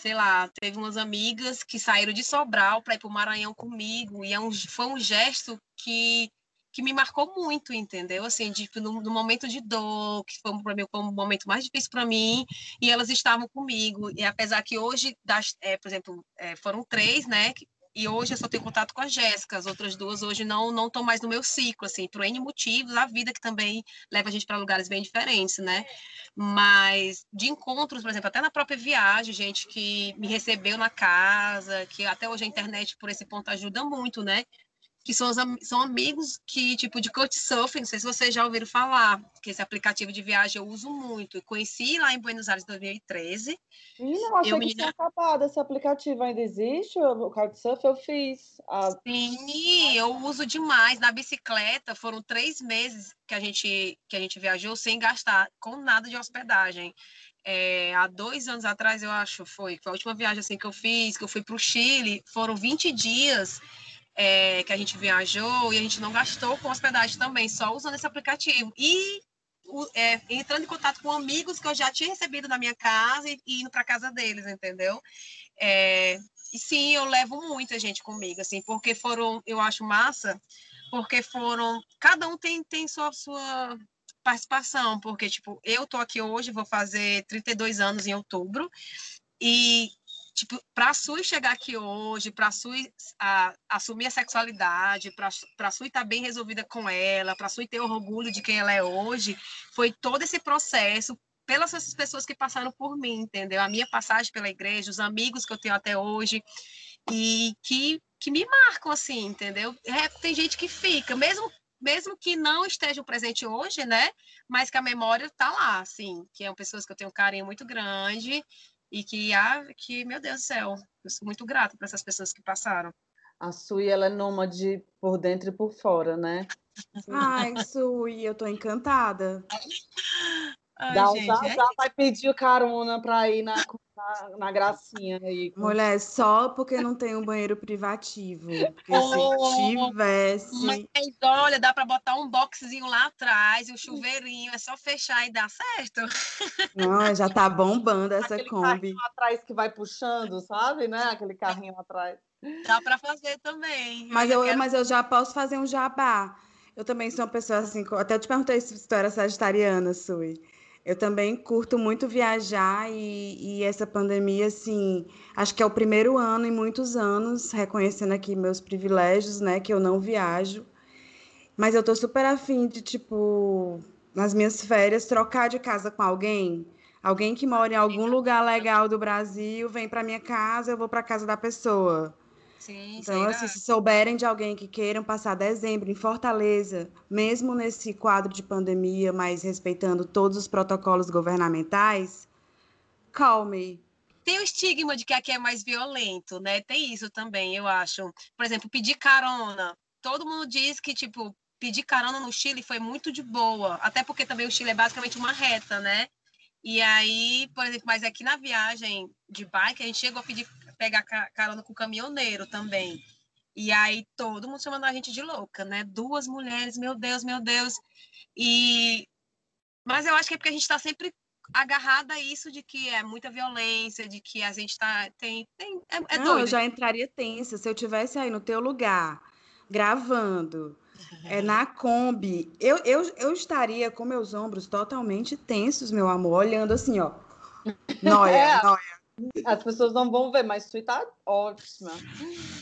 sei lá, teve umas amigas que saíram de Sobral para ir para o Maranhão comigo, e é um, foi um gesto que, que me marcou muito, entendeu? Assim, tipo, no, no momento de dor, que foi para mim foi um momento mais difícil para mim, e elas estavam comigo, e apesar que hoje, das, é, por exemplo, é, foram três, né, e hoje eu só tenho contato com a Jéssica, as outras duas hoje não não estão mais no meu ciclo, assim, por N motivos, a vida que também leva a gente para lugares bem diferentes, né? Mas de encontros, por exemplo, até na própria viagem, gente que me recebeu na casa, que até hoje a internet por esse ponto ajuda muito, né? Que são, são amigos que, tipo, de Couchsurfing, não sei se vocês já ouviram falar, que esse aplicativo de viagem eu uso muito. Conheci lá em Buenos Aires em 2013. Menina, eu achei eu, que tinha acabado. Esse aplicativo ainda existe? O Couchsurfing eu fiz. A... Sim, eu uso demais. Na bicicleta, foram três meses que a gente, que a gente viajou sem gastar com nada de hospedagem. É, há dois anos atrás, eu acho, foi, foi a última viagem assim que eu fiz, que eu fui para o Chile, foram 20 dias é, que a gente viajou e a gente não gastou com hospedagem também, só usando esse aplicativo. E é, entrando em contato com amigos que eu já tinha recebido na minha casa e, e indo para casa deles, entendeu? É, e sim, eu levo muita gente comigo, assim, porque foram, eu acho massa, porque foram. Cada um tem, tem sua, sua participação, porque, tipo, eu tô aqui hoje, vou fazer 32 anos em outubro, e tipo, para a Sui chegar aqui hoje, para a Sui assumir a sexualidade, para a Sui estar tá bem resolvida com ela, para a Sui ter orgulho de quem ela é hoje, foi todo esse processo pelas pessoas que passaram por mim, entendeu? A minha passagem pela igreja, os amigos que eu tenho até hoje e que que me marcam assim, entendeu? É, tem gente que fica, mesmo mesmo que não estejam presente hoje, né? Mas que a memória está lá, assim, que são pessoas que eu tenho um carinho muito grande e que, ah, que meu Deus do céu, eu sou muito grata para essas pessoas que passaram. A Sui, ela é nômade por dentro e por fora, né? Ai, Sui, eu tô encantada. Ai, Dá, gente, já, é já vai pedir carona para ir na, na, na, gracinha aí. Mulher, só porque não tem um banheiro privativo. Porque oh, se tivesse. Mas olha, dá para botar um boxzinho lá atrás o um chuveirinho, é só fechar e dá certo. Não, já tá <laughs> bombando essa Aquele Kombi. Carrinho atrás que vai puxando, sabe, né? Aquele carrinho atrás. Dá para fazer também. Mas eu, eu quero... mas eu já posso fazer um jabá. Eu também sou uma pessoa assim, até eu te perguntei se tu era sagitariana, Sui. Eu também curto muito viajar e, e, essa pandemia, assim, acho que é o primeiro ano em muitos anos, reconhecendo aqui meus privilégios, né, que eu não viajo. Mas eu tô super afim de, tipo, nas minhas férias, trocar de casa com alguém. Alguém que mora em algum lugar legal do Brasil, vem para minha casa, eu vou para casa da pessoa. Sim, então, assim, se souberem de alguém que queiram passar dezembro em Fortaleza, mesmo nesse quadro de pandemia, mas respeitando todos os protocolos governamentais, calme. Tem o estigma de que aqui é mais violento, né? Tem isso também, eu acho. Por exemplo, pedir carona. Todo mundo diz que, tipo, pedir carona no Chile foi muito de boa. Até porque também o Chile é basicamente uma reta, né? E aí, por exemplo, mas aqui na viagem de bike, a gente chegou a pedir pegar carona com o caminhoneiro também. E aí todo mundo chamando a gente de louca, né? Duas mulheres, meu Deus, meu Deus. E mas eu acho que é porque a gente está sempre agarrada a isso de que é muita violência, de que a gente tá tem, tem é, é Não, doido. eu já entraria tensa se eu tivesse aí no teu lugar gravando é <laughs> na Kombi. Eu, eu, eu estaria com meus ombros totalmente tensos, meu amor, olhando assim, ó. <laughs> Noia, é. noia. As pessoas não vão ver, mas tu tá ótima.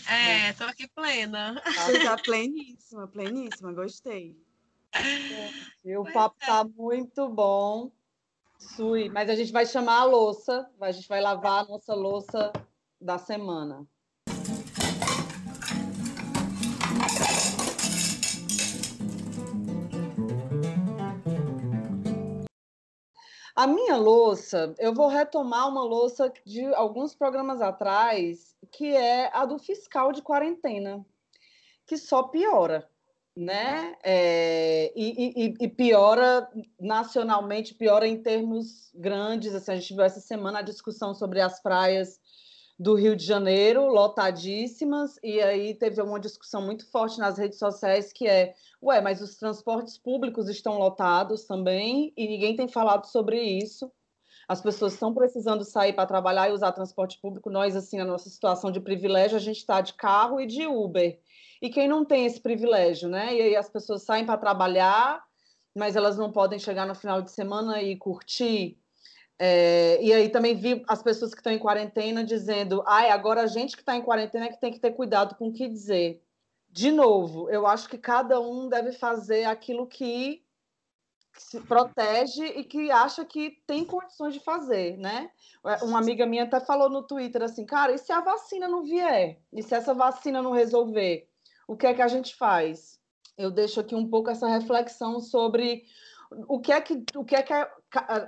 É, tô aqui plena. Tu tá pleníssima, pleníssima, gostei. o papo é. tá muito bom. Sui, mas a gente vai chamar a louça, a gente vai lavar a nossa louça da semana. A minha louça, eu vou retomar uma louça de alguns programas atrás, que é a do fiscal de quarentena, que só piora, né? É, e, e, e, piora nacionalmente, piora em termos grandes. Assim, a gente viu essa semana a discussão sobre as praias do Rio de Janeiro, lotadíssimas, e aí teve uma discussão muito forte nas redes sociais que é, ué, mas os transportes públicos estão lotados também, e ninguém tem falado sobre isso. As pessoas estão precisando sair para trabalhar e usar transporte público. Nós, assim, na nossa situação de privilégio, a gente está de carro e de Uber. E quem não tem esse privilégio, né? E aí as pessoas saem para trabalhar, mas elas não podem chegar no final de semana e curtir é, e aí também vi as pessoas que estão em quarentena dizendo, ai, agora a gente que está em quarentena é que tem que ter cuidado com o que dizer. De novo, eu acho que cada um deve fazer aquilo que se protege e que acha que tem condições de fazer, né? É, uma amiga minha até falou no Twitter assim, cara, e se a vacina não vier? E se essa vacina não resolver? O que é que a gente faz? Eu deixo aqui um pouco essa reflexão sobre o que é que, o que, é, que é,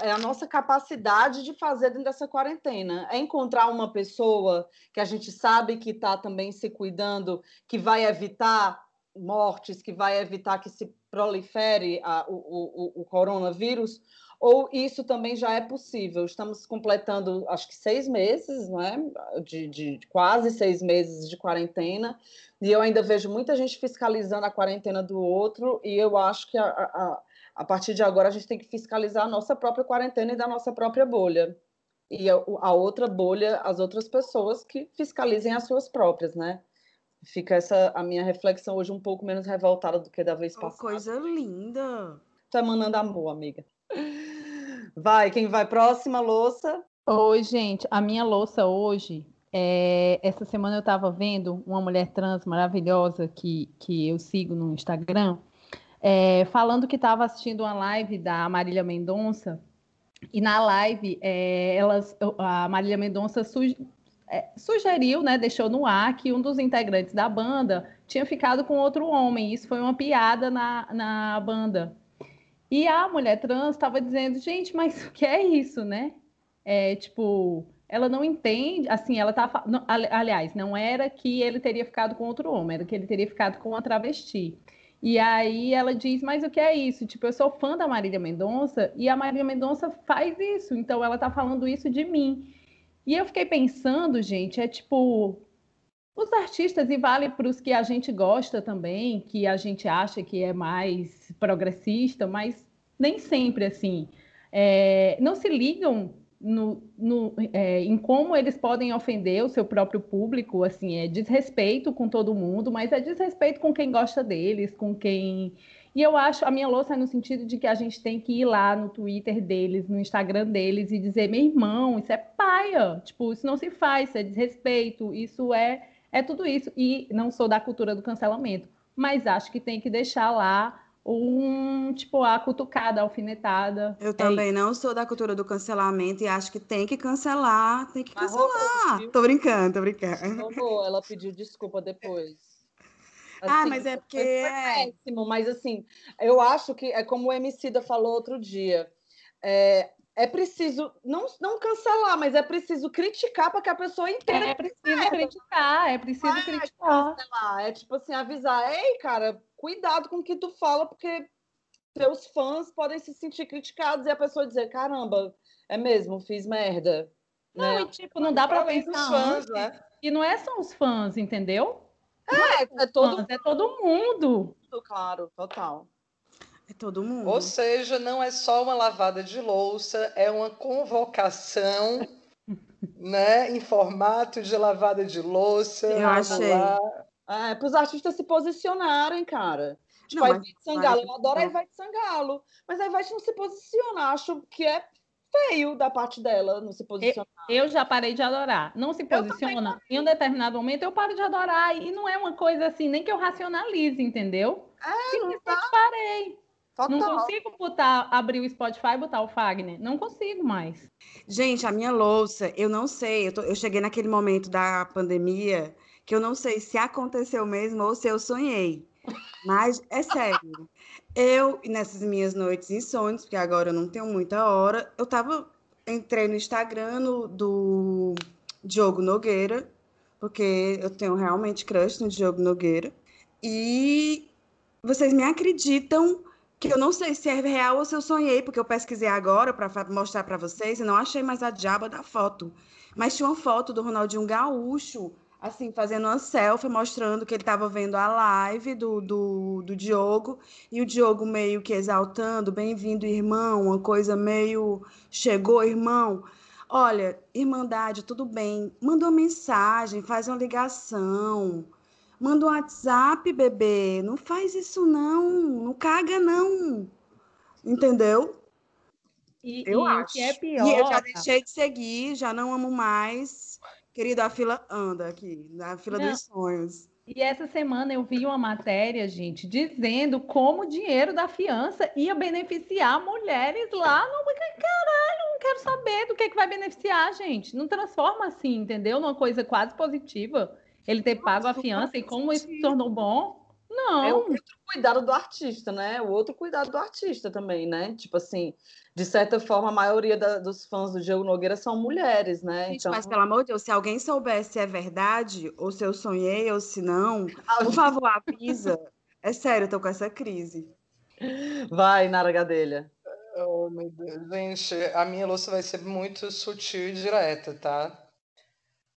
é a nossa capacidade de fazer dentro dessa quarentena? É encontrar uma pessoa que a gente sabe que está também se cuidando, que vai evitar mortes, que vai evitar que se prolifere a, o, o, o coronavírus, ou isso também já é possível? Estamos completando, acho que seis meses, não é? De, de, quase seis meses de quarentena, e eu ainda vejo muita gente fiscalizando a quarentena do outro, e eu acho que a, a, a partir de agora a gente tem que fiscalizar a nossa própria quarentena e da nossa própria bolha. E a, a outra bolha, as outras pessoas que fiscalizem as suas próprias, né? Fica essa a minha reflexão hoje um pouco menos revoltada do que da vez Oh, passada. coisa linda. Tu é mandando amor, amiga. Vai, quem vai próxima, louça? Oi, gente. A minha louça hoje, é, essa semana eu estava vendo uma mulher trans maravilhosa que, que eu sigo no Instagram, é, falando que estava assistindo uma live da Marília Mendonça, e na live é, elas, a Marília Mendonça su- é, sugeriu, né, deixou no ar que um dos integrantes da banda tinha ficado com outro homem. Isso foi uma piada na, na banda. E a mulher trans estava dizendo, gente, mas o que é isso, né? É, tipo, ela não entende, assim, ela tá, aliás, não era que ele teria ficado com outro homem, era que ele teria ficado com uma travesti. E aí ela diz, mas o que é isso? Tipo, eu sou fã da Marília Mendonça e a Marília Mendonça faz isso, então ela tá falando isso de mim. E eu fiquei pensando, gente, é tipo, os artistas, e vale para os que a gente gosta também, que a gente acha que é mais progressista, mas nem sempre assim. É, não se ligam no, no, é, em como eles podem ofender o seu próprio público, assim, é desrespeito com todo mundo, mas é desrespeito com quem gosta deles, com quem. E eu acho, a minha louça é no sentido de que a gente tem que ir lá no Twitter deles, no Instagram deles e dizer, meu irmão, isso é paia, tipo, isso não se faz, isso é desrespeito, isso é, é tudo isso. E não sou da cultura do cancelamento, mas acho que tem que deixar lá um, tipo, a cutucada, a alfinetada. Eu É também não sou da cultura do cancelamento e acho que tem que cancelar, tem que Mas cancelar. Tô brincando, tô brincando. Ela pediu desculpa depois. Ah, Assim, mas é porque foi é. péssimo, mas assim, eu acho que é como o Emicida falou outro dia. É, é preciso não, não cancelar, mas é preciso criticar para que a pessoa entenda É preciso criticar, é preciso Vai, criticar. cancelar. É tipo assim, avisar, ei, cara, cuidado com o que tu fala, porque teus fãs podem se sentir criticados e a pessoa dizer, caramba, é mesmo, fiz merda. Não, né? e tipo, não dá para pensar fãs, antes. né? E não é só os fãs, entendeu? É, é todo Fãs, é todo mundo. mundo, claro, total. É todo mundo. Ou seja, não é só uma lavada de louça, é uma convocação, <laughs> né, em formato de lavada de louça. Eu achei. lá. É, para os artistas se posicionarem, cara. Tipo, Não, a Ivete Sangalo, vai- eu adoro a. Ivete Sangalo, mas a Ivete não se posiciona, acho que é feio da parte dela não se posicionar. Eu já parei de adorar. Não se posiciona. Em um determinado momento eu paro de adorar. E não é uma coisa assim, nem que eu racionalize, entendeu? É, Simplesmente parei. Não Total. consigo botar, abrir o Spotify e botar o Fagner. Não consigo mais. Gente, a minha louça, eu não sei. Eu, tô- eu cheguei naquele momento da pandemia que eu não sei se aconteceu mesmo ou se eu sonhei. Mas é sério. Eu, nessas minhas noites insônias, porque agora eu não tenho muita hora, eu tava. Entrei no Instagram no- do Diogo Nogueira, porque eu tenho realmente crush no Diogo Nogueira. E vocês me acreditam que eu não sei se é real ou se eu sonhei, porque eu pesquisei agora para mostrar para vocês e não achei mais a diaba da foto. Mas tinha uma foto do Ronaldinho Gaúcho, assim, fazendo uma selfie, mostrando que ele estava vendo a live do, do, do Diogo, e o Diogo meio que exaltando, bem-vindo, irmão, uma coisa meio, chegou, irmão. Olha, Irmandade, tudo bem, manda uma mensagem, faz uma ligação, Manda um WhatsApp, bebê. Não faz isso, não. Não caga, não. Entendeu? E, Eu e acho. o que é pior. E eu já deixei de seguir, já não amo mais. Querido, a fila anda aqui, na fila Não. dos sonhos. E essa semana eu vi uma matéria, gente, dizendo como o dinheiro da fiança ia beneficiar mulheres lá no. Caralho, não quero saber do que, que vai beneficiar, gente. Não transforma assim, entendeu? Numa coisa quase positiva. Ele ter pago a fiança e como isso se tornou bom. Não. É o outro cuidado do artista, né? O outro cuidado do artista também, né? Tipo assim, de certa forma, a maioria da- dos fãs do Diego Nogueira são mulheres, né? Gente, Então, mas pelo amor de Deus, se alguém soubesse se é verdade, ou se eu sonhei, ou se não, Ah, por favor, avisa. É sério, eu tô com essa crise. vai, Nara Gadelha. Oh, meu Deus. Gente, a minha louça vai ser muito sutil e direta, tá?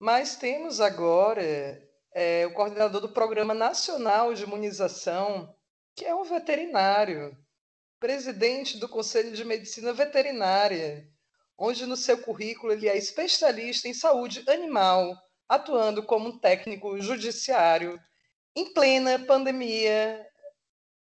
Mas temos agora é, o coordenador do Programa Nacional de Imunização, que é um veterinário, presidente do Conselho de Medicina Veterinária, onde no seu currículo ele é especialista em saúde animal, atuando como um técnico judiciário em plena pandemia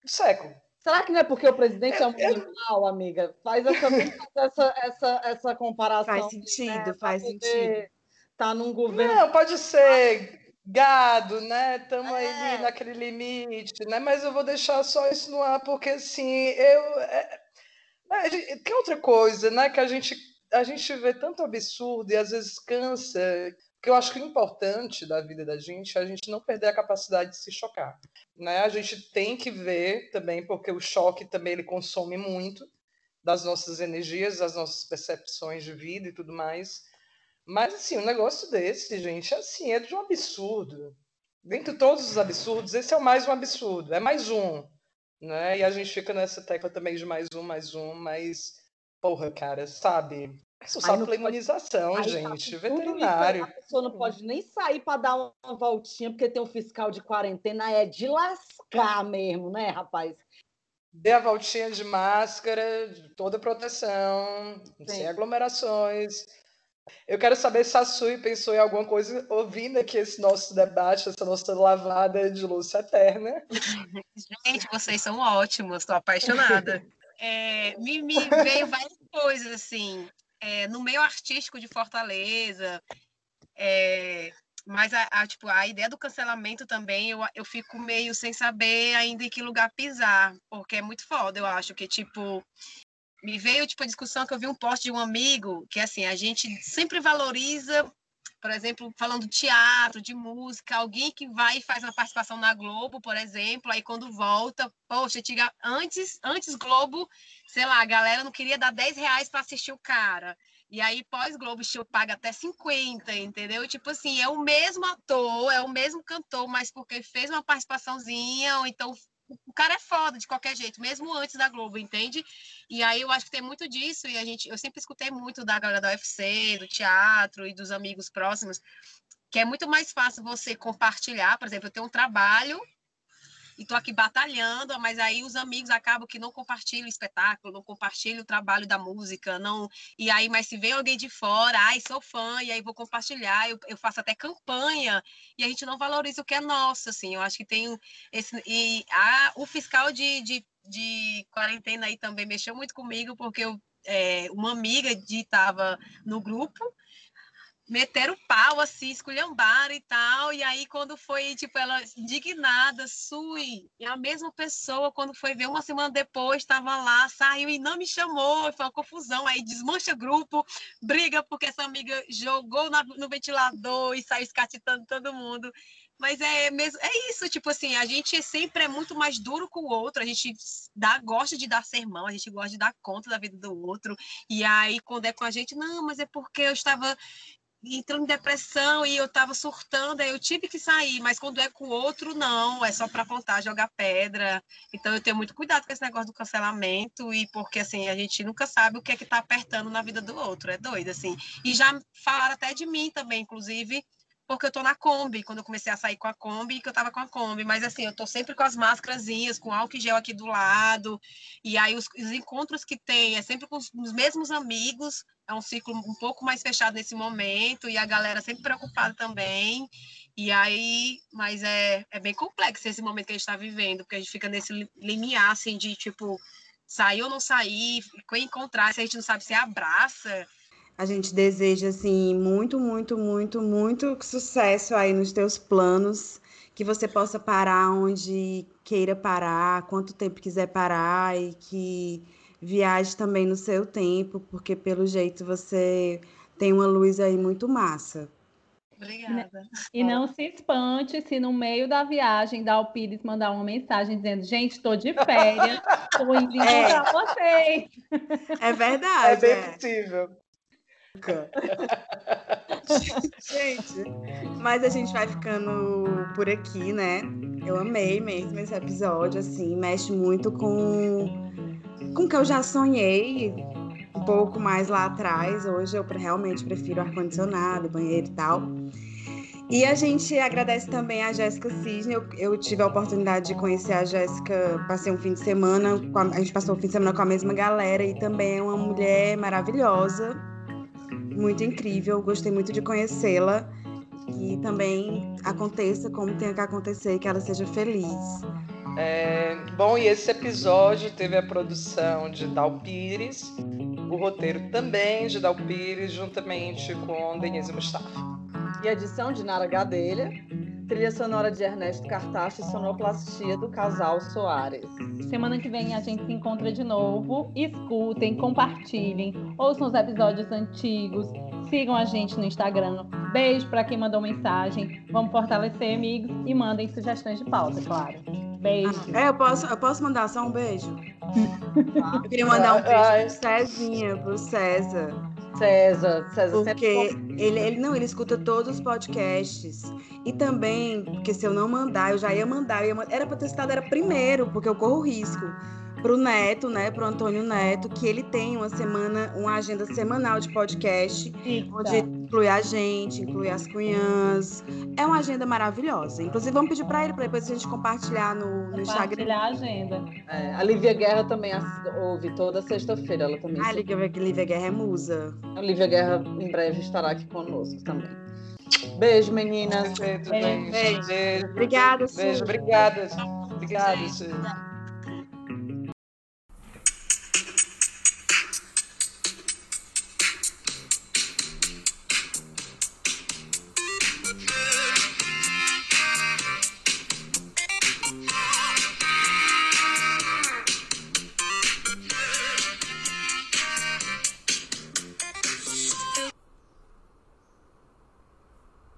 do século. Será que não é porque o presidente é, um animal, amiga? Faz essa, essa, essa, essa comparação. Faz sentido, né? faz sentido. Tá num governo. Não, pode ser gado, né? Estamos é. ali naquele limite, né? Mas eu vou deixar só isso no ar, porque assim, eu. É... é tem outra coisa, né? Que a gente, a gente vê tanto absurdo e às vezes cansa. Que eu acho que o importante da vida da gente é a gente não perder a capacidade de se chocar. Né? A gente tem que ver também, porque o choque também ele consome muito das nossas energias, das nossas percepções de vida e tudo mais. Mas, assim, um negócio desse, gente, assim, é de um absurdo. Dentre todos os absurdos, esse é o mais um absurdo. É mais um. Né? E a gente fica nessa tecla também de mais um, mais um, mas, porra, cara, sabe? Isso só pela imunização, tá gente. Veterinário. a pessoa não pode nem sair para dar uma voltinha, porque tem um fiscal de quarentena, é de lascar mesmo, né, rapaz? Dê a voltinha de máscara, de toda proteção, Sim. sem aglomerações. Eu quero saber se a Sui pensou em alguma coisa ouvindo aqui esse nosso debate, essa nossa lavada de luz eterna. <laughs> Gente, vocês são ótimos, estou apaixonada. <laughs> É, me, me veio várias coisas, assim, é, no meio artístico de Fortaleza, é, mas a, a, tipo, a ideia do cancelamento também, eu, eu fico meio sem saber ainda em que lugar pisar, porque é muito foda, eu acho que, tipo, me veio tipo a discussão que eu vi um post de um amigo que assim a gente sempre valoriza por exemplo falando de teatro de música alguém que vai e faz uma participação na Globo por exemplo aí quando volta poxa antes antes Globo sei lá a galera não queria dar 10 reais para assistir o cara e aí, pós-Globo Show, paga até 50, entendeu? Tipo assim, é o mesmo ator, é o mesmo cantor, mas porque fez uma participaçãozinha, ou então o cara é foda de qualquer jeito, mesmo antes da Globo, entende? E aí eu acho que tem muito disso, e a gente, eu sempre escutei muito da galera da UFC, do teatro e dos amigos próximos, que é muito mais fácil você compartilhar, por exemplo, eu tenho um trabalho e tô aqui batalhando, mas aí os amigos acabam que não compartilham o espetáculo, não compartilham o trabalho da música, não. E aí, mas se vem alguém de fora, ai, sou fã, e aí vou compartilhar, eu, eu faço até campanha, e a gente não valoriza o que é nosso, assim. Eu acho que tem esse. E a, o fiscal de, de, de quarentena aí também mexeu muito comigo, porque eu, é, uma amiga de estava no grupo meteram pau, assim, esculhambaram e tal. E aí, quando foi, tipo, ela indignada, Sui, e a mesma pessoa, quando foi ver uma semana depois, estava lá, saiu e não me chamou, foi uma confusão. Aí desmancha grupo, briga porque essa amiga jogou na, no ventilador e saiu escatitando todo mundo. Mas é mesmo, é isso, tipo assim, a gente sempre é muito mais duro com o outro, a gente dá, gosta de dar sermão, a gente gosta de dar conta da vida do outro. E aí, quando é com a gente, não, mas é porque eu estava entrando em depressão e eu estava surtando, aí eu tive que sair, mas quando é com outro, não, é só para apontar, jogar pedra. Então eu tenho muito cuidado com esse negócio do cancelamento e porque assim, a gente nunca sabe o que é que tá apertando na vida do outro, é doido assim. E já falaram até de mim também, inclusive, porque eu tô na Kombi, quando eu comecei a sair com a Kombi, que eu tava com a Kombi, mas assim, eu tô sempre com as máscarazinhas, com álcool gel aqui do lado, e aí os, os encontros que tem é sempre com os, os, mesmos amigos, é um ciclo um pouco mais fechado nesse momento, e a galera sempre preocupada também, e aí, mas é, é bem complexo esse momento que a gente tá vivendo, porque a gente fica nesse limiar, assim, de tipo, sair ou não sair, encontrar, se a gente não sabe se abraça, a gente deseja assim muito, muito, muito, muito sucesso aí nos teus planos, que você possa parar onde queira parar, quanto tempo quiser parar e que viaje também no seu tempo, porque pelo jeito você tem uma luz aí muito massa. Obrigada. E não se espante se no meio da viagem da Alpires mandar uma mensagem dizendo: gente, estou de férias, estou <laughs> indo é. encontrar vocês. É verdade. É bem é. possível. <laughs> gente, mas a gente vai ficando por aqui, né? Eu amei mesmo esse episódio, assim, mexe muito com com que eu já sonhei um pouco mais lá atrás. Hoje eu realmente prefiro ar-condicionado, banheiro e tal. E a gente agradece também a Jéssica Cisne. Eu, eu, tive a oportunidade de conhecer a Jéssica, passei um fim de semana, a, a, gente passou o fim de semana com a mesma galera e também é uma mulher maravilhosa muito incrível, gostei muito de conhecê-la que também aconteça como tenha que acontecer, que ela seja feliz. É, bom, e esse episódio teve a produção de Dal Pires, o roteiro também de Dal Pires, juntamente com Denise Mustafa. E edição de Nara Gadelha, trilha sonora de Ernesto Cartacho e sonoplastia do casal Soares. Semana que vem a gente se encontra de novo. Escutem, compartilhem, ouçam os episódios antigos, sigam a gente no Instagram. Beijo para quem mandou mensagem. Vamos fortalecer, amigos, e mandem sugestões de pauta, claro. Beijo. É, eu posso, eu posso mandar só um beijo? <laughs> Eu queria mandar um beijo pro Cezinha, pro César. César, César Porque sempre ele, ele não, ele escuta todos os podcasts. E também, porque se eu não mandar, eu já ia mandar. eu ia mandar- era pra ter citado, era primeiro, porque eu corro risco. Pro Neto, né? Pro Antônio Neto, que ele tem uma semana, uma agenda semanal de podcast, onde inclui a gente, inclui as cunhãs. É uma agenda maravilhosa. Inclusive, vamos pedir pra ele, pra depois a gente compartilhar no, no Instagram. Compartilhar a agenda. É, a Lívia Guerra também ouve toda sexta-feira, ela também. Ah, Lívia, Lívia Guerra é musa. A Lívia Guerra em breve estará aqui conosco também. Beijo, meninas. Beijo, Beijo. beijo, beijo. Obrigada. Beijo, obrigada. Obrigada. Su.